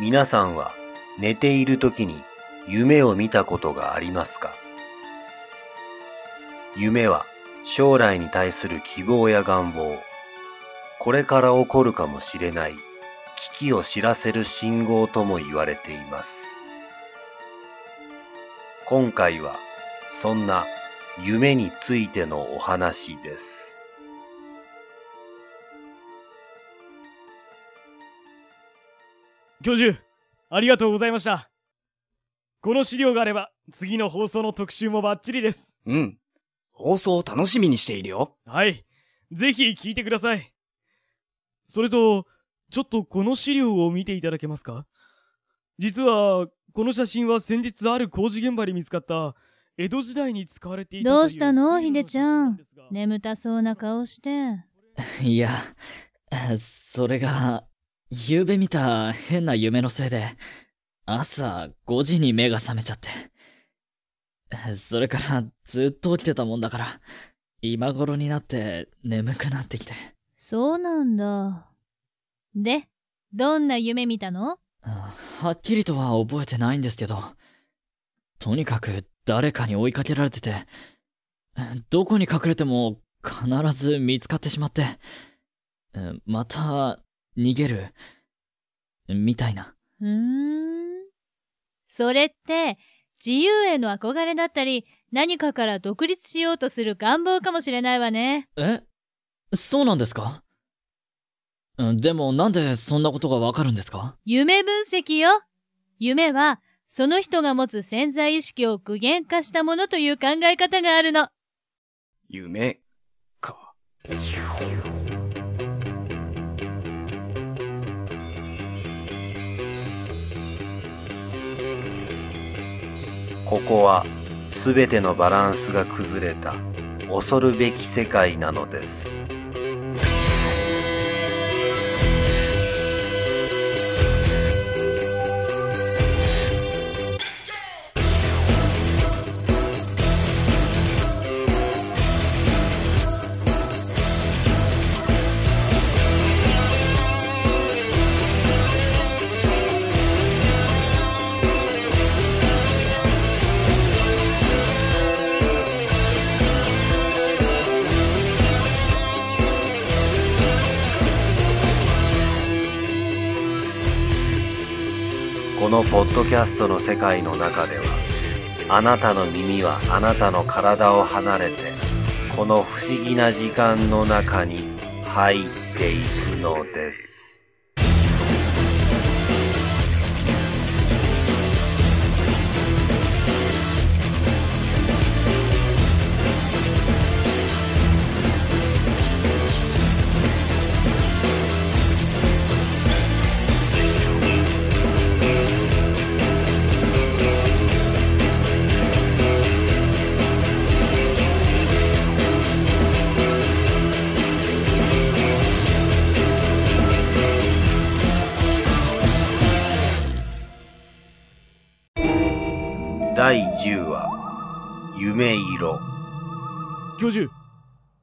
皆さんは寝ている時に夢を見たことがありますか？夢は将来に対する希望や願望、これから起こるかもしれない危機を知らせる信号とも言われています。今回はそんな夢についてのお話です。教授、ありがとうございました。この資料があれば、次の放送の特集もバッチリです。うん。放送を楽しみにしているよ。はい。ぜひ聞いてください。それと、ちょっとこの資料を見ていただけますか？実は、この写真は先日ある工事現場で見つかった、江戸時代に使われていたというどうしたの？ひでちゃん 眠たそうな顔して。いや、それが、夕べ見た変な夢のせいで、朝5時に目が覚めちゃって。それからずっと起きてたもんだから、今頃になって眠くなってきて。そうなんだ。で、どんな夢見たの？はっきりとは覚えてないんですけど、とにかく誰かに追いかけられてて、どこに隠れても必ず見つかってしまって、また逃げる、みたいな。うーん。それって、自由への憧れだったり、何かから独立しようとする願望かもしれないわね。え？そうなんですか？うんでもなんでそんなことがわかるんですか？夢分析よ。夢は、その人が持つ潜在意識を具現化したものという考え方があるの。夢、か。ここは全てのバランスが崩れた恐るべき世界なのです。ポッドキャストの世界の中ではあなたの耳はあなたの体を離れてこの不思議な時間の中に入っていくのです。第10話夢色教授、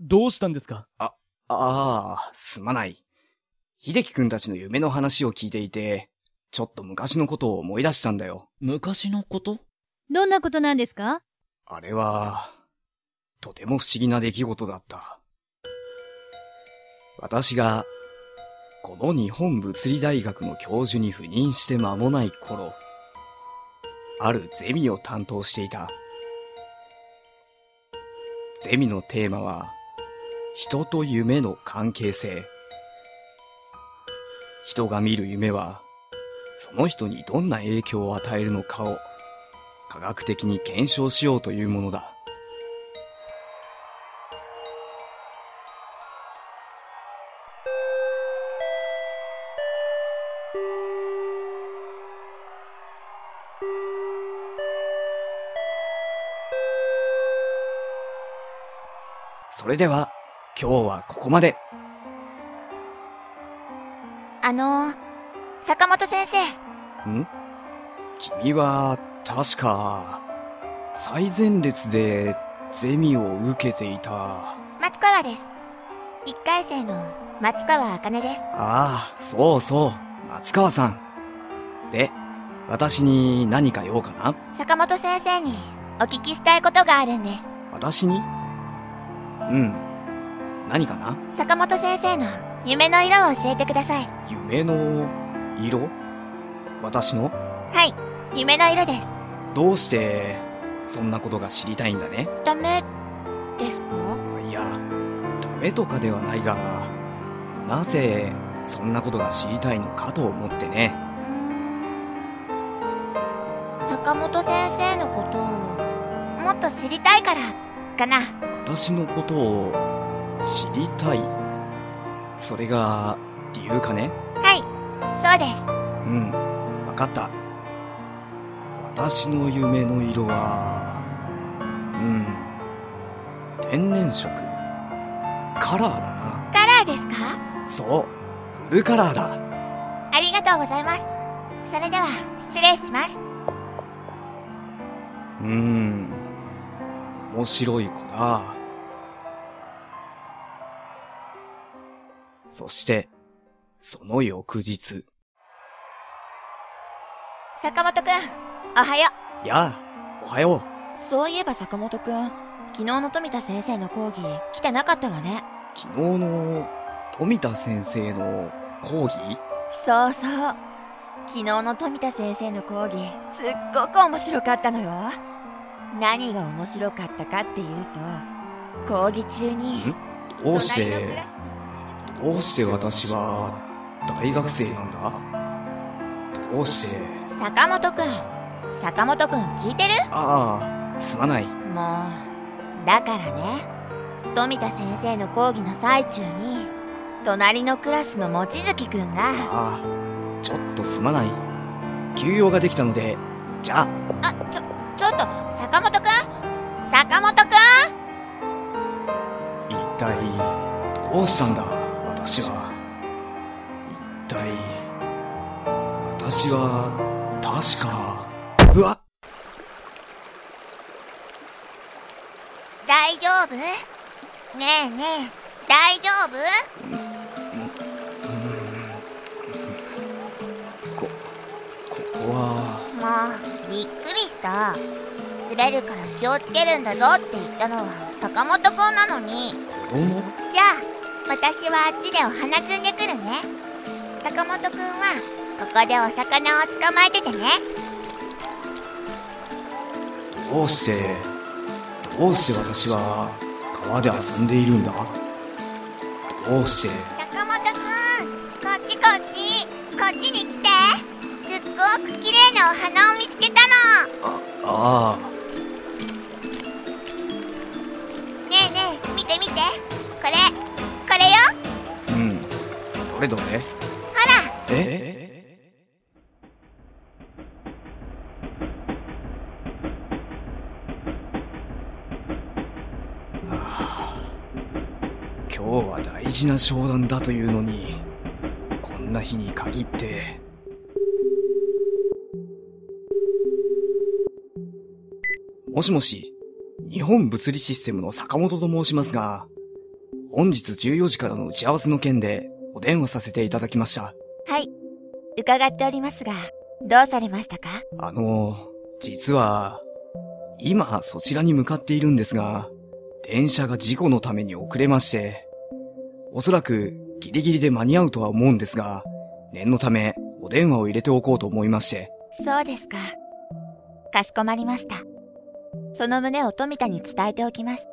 どうしたんですか？ああ、すまない。秀樹くんたちの夢の話を聞いていて、ちょっと昔のことを思い出したんだよ。昔のこと？どんなことなんですか？あれは、とても不思議な出来事だった。私が、この日本物理大学の教授に赴任して間もない頃、あるゼミを担当していた。ゼミのテーマは、人と夢の関係性。人が見る夢は、その人にどんな影響を与えるのかを科学的に検証しようというものだ。それでは、今日はここまで。あのー、坂本先生。ん？君は、確か、最前列でゼミを受けていた。松川です。一回生の松川茜です。ああ、そうそう、松川さん。で、私に何か用かな？坂本先生にお聞きしたいことがあるんです。私に？うん。何かな？坂本先生の夢の色を教えてください。夢の色？私の？はい、夢の色です。どうして、そんなことが知りたいんだね？ダメですか？いや、ダメとかではないが、なぜ、そんなことが知りたいのかと思ってね。坂本先生のことをもっと知りたいからかな。私のことを知りたい。それが理由かね？はい、そうです。うん、わかった。私の夢の色は、うん、天然色。カラーだな。カラーですか？そう、フルカラーだ。ありがとうございます。それでは、失礼します。うーん、面白い子だ。そして、その翌日、坂本くん、おはよやあ、おはよう。う。そういえば坂本くん、昨日の富田先生の講義来てなかったわね。昨日の富田先生の講義？そうそう。昨日の富田先生の講義、すっごく面白かったのよ。何が面白かったかっていうと、講義中に、どうしてどうして私は大学生なんだ？どうして、坂本くん、坂本くん聞いてる？ああ、すまない。もう、だからね、富田先生の講義の最中に、隣のクラスの望月くんが、ああ、ちょっとすまない。休養ができたので、じゃあ、あ、ちょ、ちょっと、坂本くん。一体、どうしたんだ、私は。一体、私は、確か、うわ。っ大丈夫？ねえねえ、大丈夫？こ、ここは、もう、びっくりした。滑るから気をつけるんだぞって言ったのは坂本くんなのに。子供じゃあ、私はあっちでお花摘んでくるね。坂本くんは、ここでお魚を捕まえててね。どうして、どうして私は、川で遊んでいるんだ？どうして、坂本くん、こっちこっち、こっちに来て。すっごく綺麗なお花を見つけたの。ああ、ねれどれ？ほら、え？はあ、今日は大事な商談だというのに、こんな日に限って。もしもし、日本物理システムの坂本と申しますが、本日14時からの打ち合わせの件でお電話させていただきました。はい。伺っておりますが、どうされましたか？あの、実は、今そちらに向かっているんですが、電車が事故のために遅れまして、おそらくギリギリで間に合うとは思うんですが、念のためお電話を入れておこうと思いまして、そうですか。かしこまりました。その旨を富田に伝えておきます。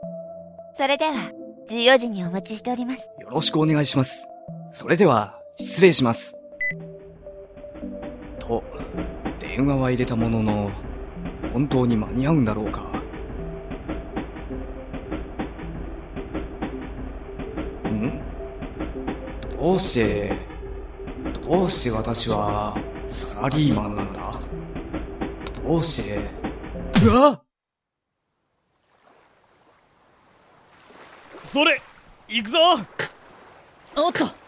それでは、14時にお待ちしております。よろしくお願いします。それでは、失礼します。と、電話は入れたものの、本当に間に合うんだろうか。ん？どうして、どうして私は、サラリーマンなんだ？どうして、うわそれ行くぞ！おっと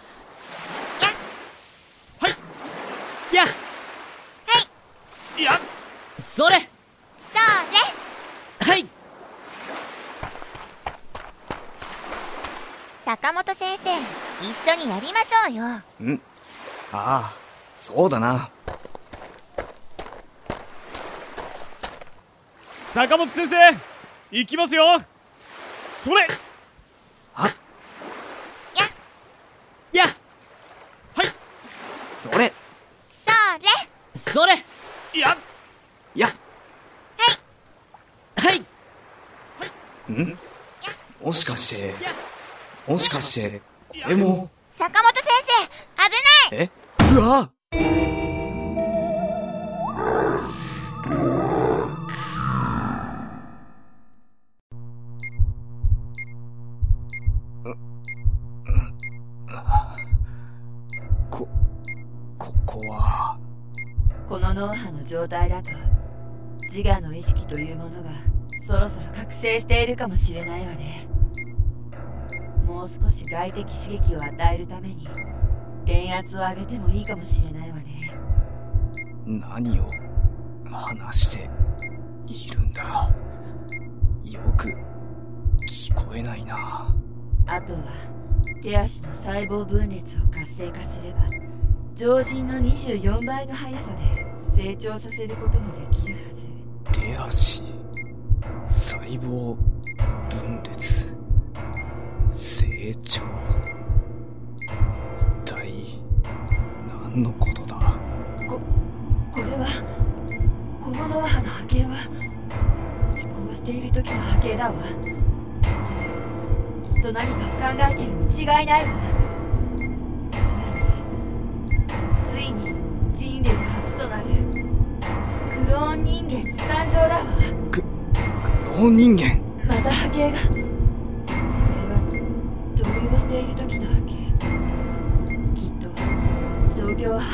やっ。はい。やそれ。そうね。はい。坂本先生一緒にやりましょうよ。うん。ああそうだな。坂本先生行きますよ。それ。もしかして、これも、坂本先生危ない。え？うわ。こ、ここは、この脳波の状態だと自我の意識というものがそろそろ覚醒しているかもしれないわねもう少し外的刺激を与えるために電圧を上げてもいいかもしれないわね。何を話しているんだ。よく聞こえないな。あとは手足の細胞分裂を活性化すれば常人の24倍の速さで成長させることもできるはず。手足細胞のことだ？これはこの脳波の波形は思考している時の波形だわ。それきっと何かを考えているに違いないわ。ついについに人類初となるクローン人間の誕生だわ。クローン人間？また波形が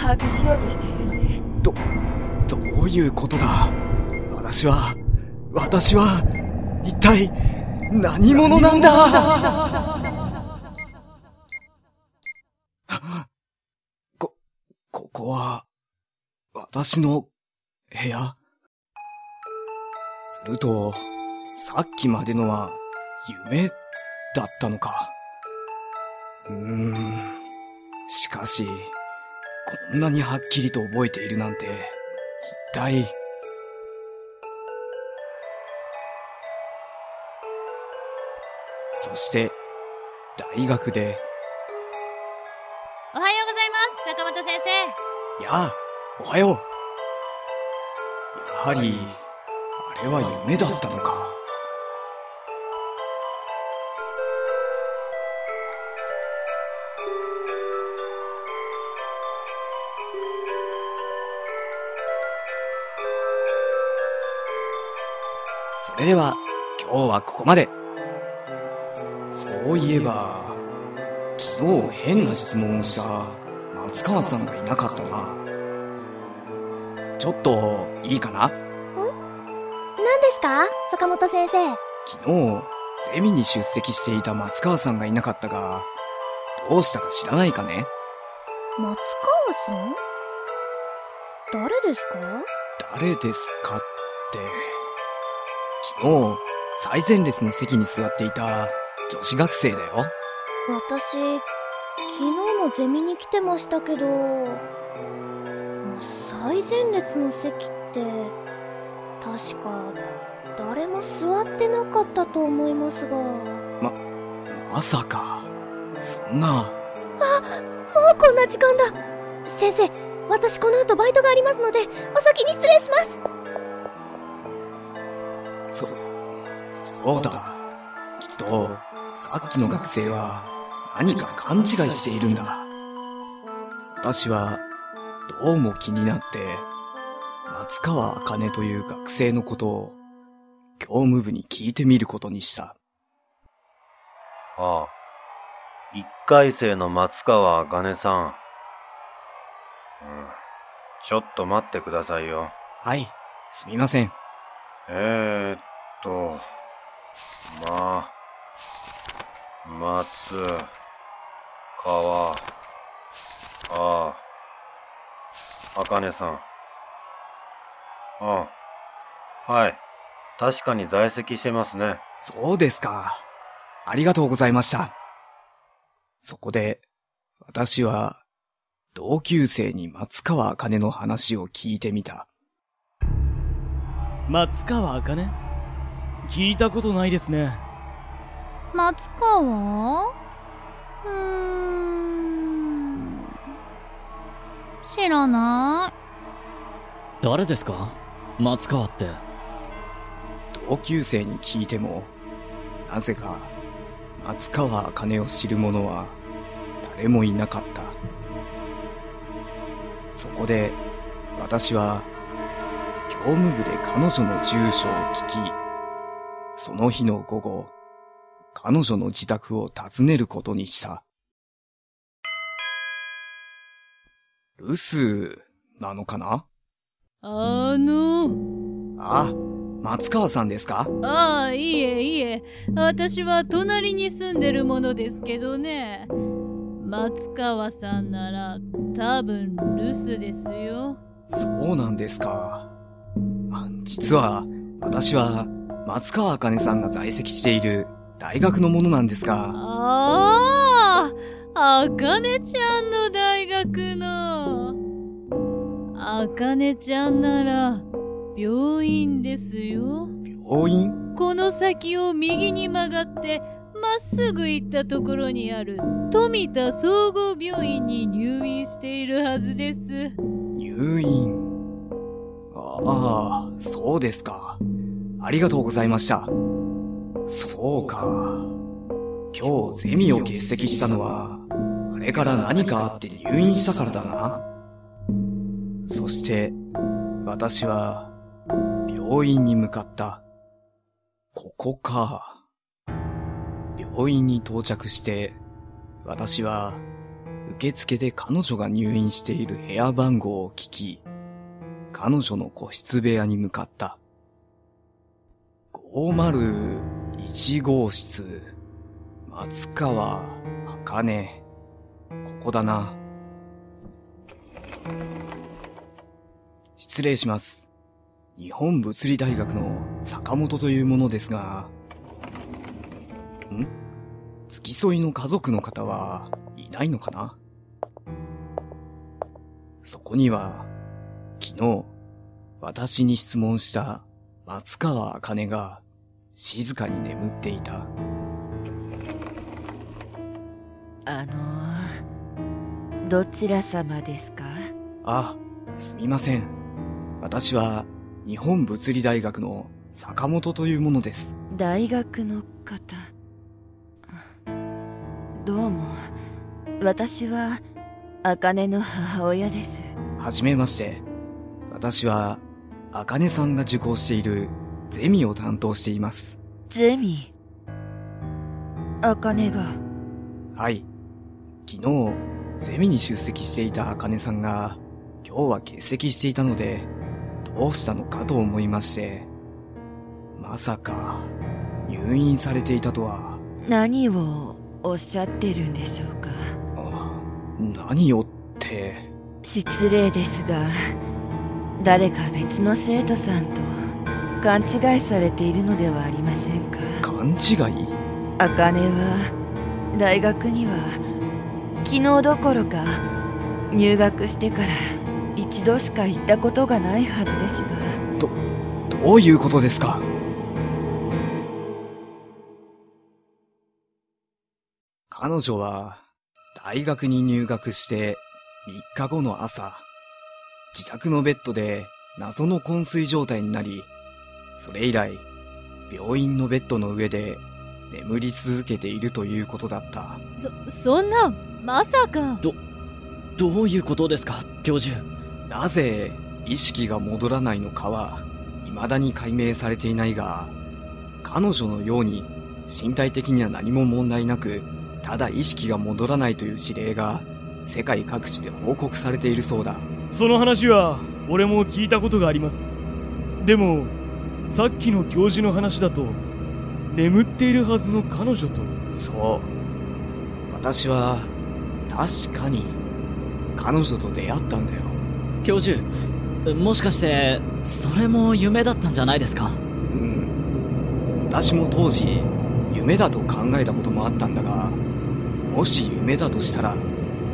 把握しようとしているのねどういうことだ？私は私は一体何者なんだ？こ、ここは私の部屋？すると、さっきまでのは夢だったのか。うーん。しかし、こんなにはっきりと覚えているなんて、一体。そして、大学で、おはようございます坂本先生やあ、おはよう。やはり、あれは夢だったのか。それでは、今日はここまで。そういえば、昨日変な質問をした松川さんがいなかったな。ちょっと、いいかな？何ですか？坂本先生。昨日、ゼミに出席していた松川さんがいなかったが、どうしたか知らないかね？松川さん？誰ですか？誰ですかって。昨日、最前列の席に座っていた女子学生だよ。私、昨日もゼミに来てましたけど、最前列の席って、確か、誰も座ってなかったと思いますが。もまさか、そんな、うこんな時間だ先生、私この後バイトがありますので、お先に失礼しますそ、そうだ。きっと、さっきの学生は何か勘違いしているんだ。私は、どうも気になって、松川茜という学生のことを、業務部に聞いてみることにした。ああ。一回生の松川茜さん。うん。ちょっと待ってくださいよ。はい、すみません。えー、っと、ま、松、川、ああ、あかねさん。ああ、はい。確かに在籍してますね。そうですか。ありがとうございました。そこで、私は、同級生に松川茜の話を聞いてみた。松川茜？聞いたことないですね。松川うーん。知らない。誰ですか？松川って。同級生に聞いても、なぜか、松川茜を知る者は、誰もいなかった。そこで、私は、業務部で彼女の住所を聞き、その日の午後、彼女の自宅を訪ねることにした。留守、なのかな？あの、あ、松川さんですか？ああ、いいえ、いいえ。私は隣に住んでるものですけどね。松川さんなら、多分留守ですよ。そうなんですか。あ実は、私は、松川茜さんが在籍している大学のものなんですが、ああ、あかねちゃんの大学の。あかねちゃんなら、病院ですよ。病院？この先を右に曲がって、まっすぐ行ったところにある富田総合病院に入院しているはずです。入院？ああ、そうですか。ありがとうございました。そうか。今日ゼミを欠席したのは、あれから何かあって入院したからだな。そして、私は、病院に向かった。ここか。病院に到着して、私は、受付で彼女が入院している部屋番号を聞き、彼女の個室部屋に向かった。501号室、松川茜。ここだな。失礼します。日本物理大学の坂本というものですが、ん？付き添いの家族の方はいないのかな？そこには、昨日、私に質問した松川茜が静かに眠っていた。あのー、どちら様ですか？あ、すみません。私は日本物理大学の坂本というものです。大学の方どうも私は茜の母親ですはじめまして。私は、茜さんが受講しているゼミを担当しています。ゼミ？茜がはい。昨日、ゼミに出席していた茜さんが、今日は欠席していたので、どうしたのかと思いまして。まさか、入院されていたとは、何をおっしゃってるんでしょうか？あ何をって、失礼ですが誰か別の生徒さんと勘違いされているのではありませんか？勘違い？茜は大学には昨日どころか入学してから一度しか行ったことがないはずですが。どういうことですか？彼女は大学に入学して3日後の朝、自宅のベッドで謎の昏睡状態になり、それ以来、病院のベッドの上で眠り続けているということだった。そ、そんな、まさか。どういうことですか教授？なぜ意識が戻らないのかは、未だに解明されていないが、彼女のように身体的には何も問題なく、ただ意識が戻らないという指令が世界各地で報告されているそうだ。その話は俺も聞いたことがありますでもさっきの教授の話だと眠っているはずの彼女とそう。私は、確かに、彼女と出会ったんだよ。教授、もしかして、それも夢だったんじゃないですか？うん。私も当時、夢だと考えたこともあったんだが、もし夢だとしたら、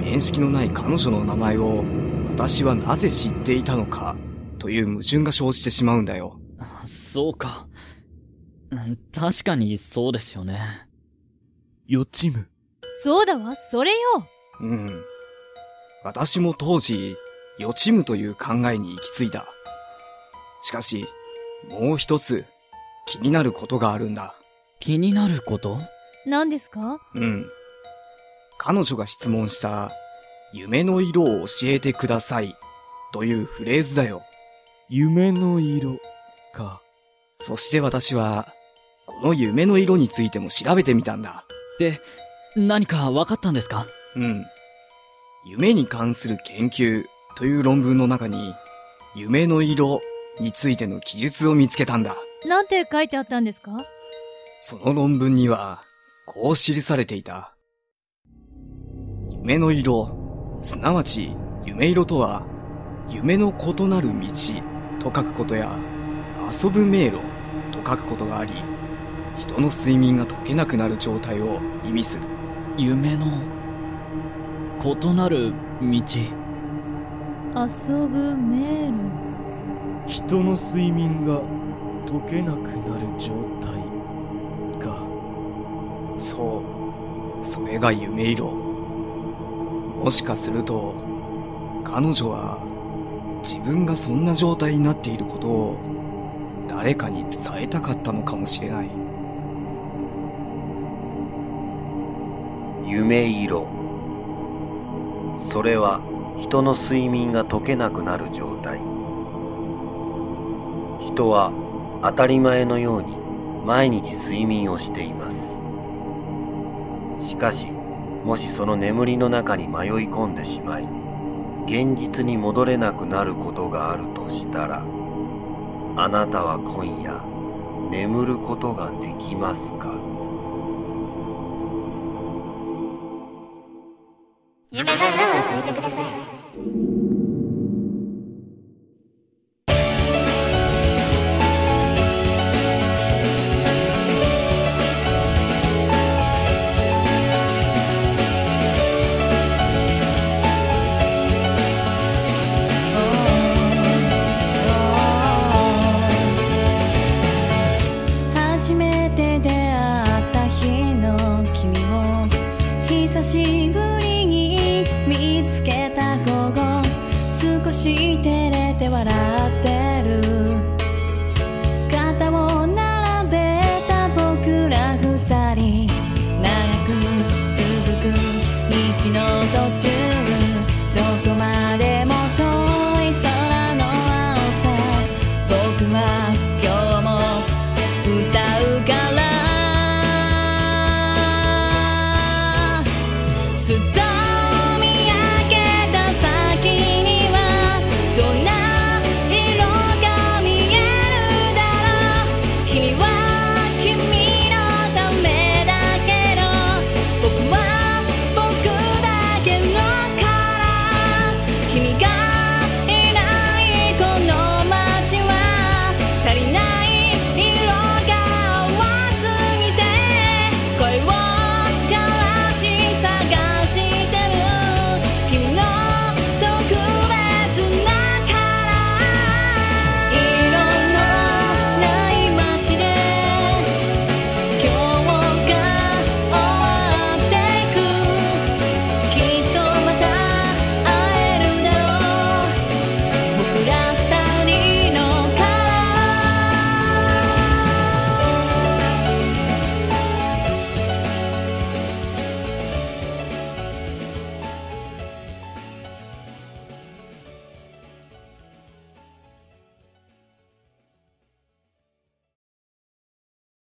面識のない彼女の名前を、私はなぜ知っていたのか、という矛盾が生じてしまうんだよ。そうか。うん確かにそうですよね。予知夢。そうだわ、それよ。うん。私も当時、予知夢という考えに行き着いた。しかし、もう一つ、気になることがあるんだ。気になること？何ですか？うん。彼女が質問した、夢の色を教えてください、というフレーズだよ。夢の色か。そして私は、この夢の色についても調べてみたんだ。で、何か分かったんですか？うん。夢に関する研究という論文の中に、夢の色についての記述を見つけたんだ。なんて書いてあったんですか？その論文には、こう記されていた。夢の色、すなわち夢色とは、夢の異なる道と書くことや、遊ぶ迷路と書くことがあり、人の睡眠が解けなくなる状態を意味する。夢の、異なる道。遊ぶ迷路。人の睡眠が解けなくなる状態か。そう。それが夢色。もしかすると、彼女は、自分がそんな状態になっていることを、誰かに伝えたかったのかもしれない。夢色。それは人の睡眠が解けなくなる状態。人は当たり前のように毎日睡眠をしています。しかしもしその眠りの中に迷い込んでしまい現実に戻れなくなることがあるとしたらあなたは今夜眠ることができますか？夢なら教えてください。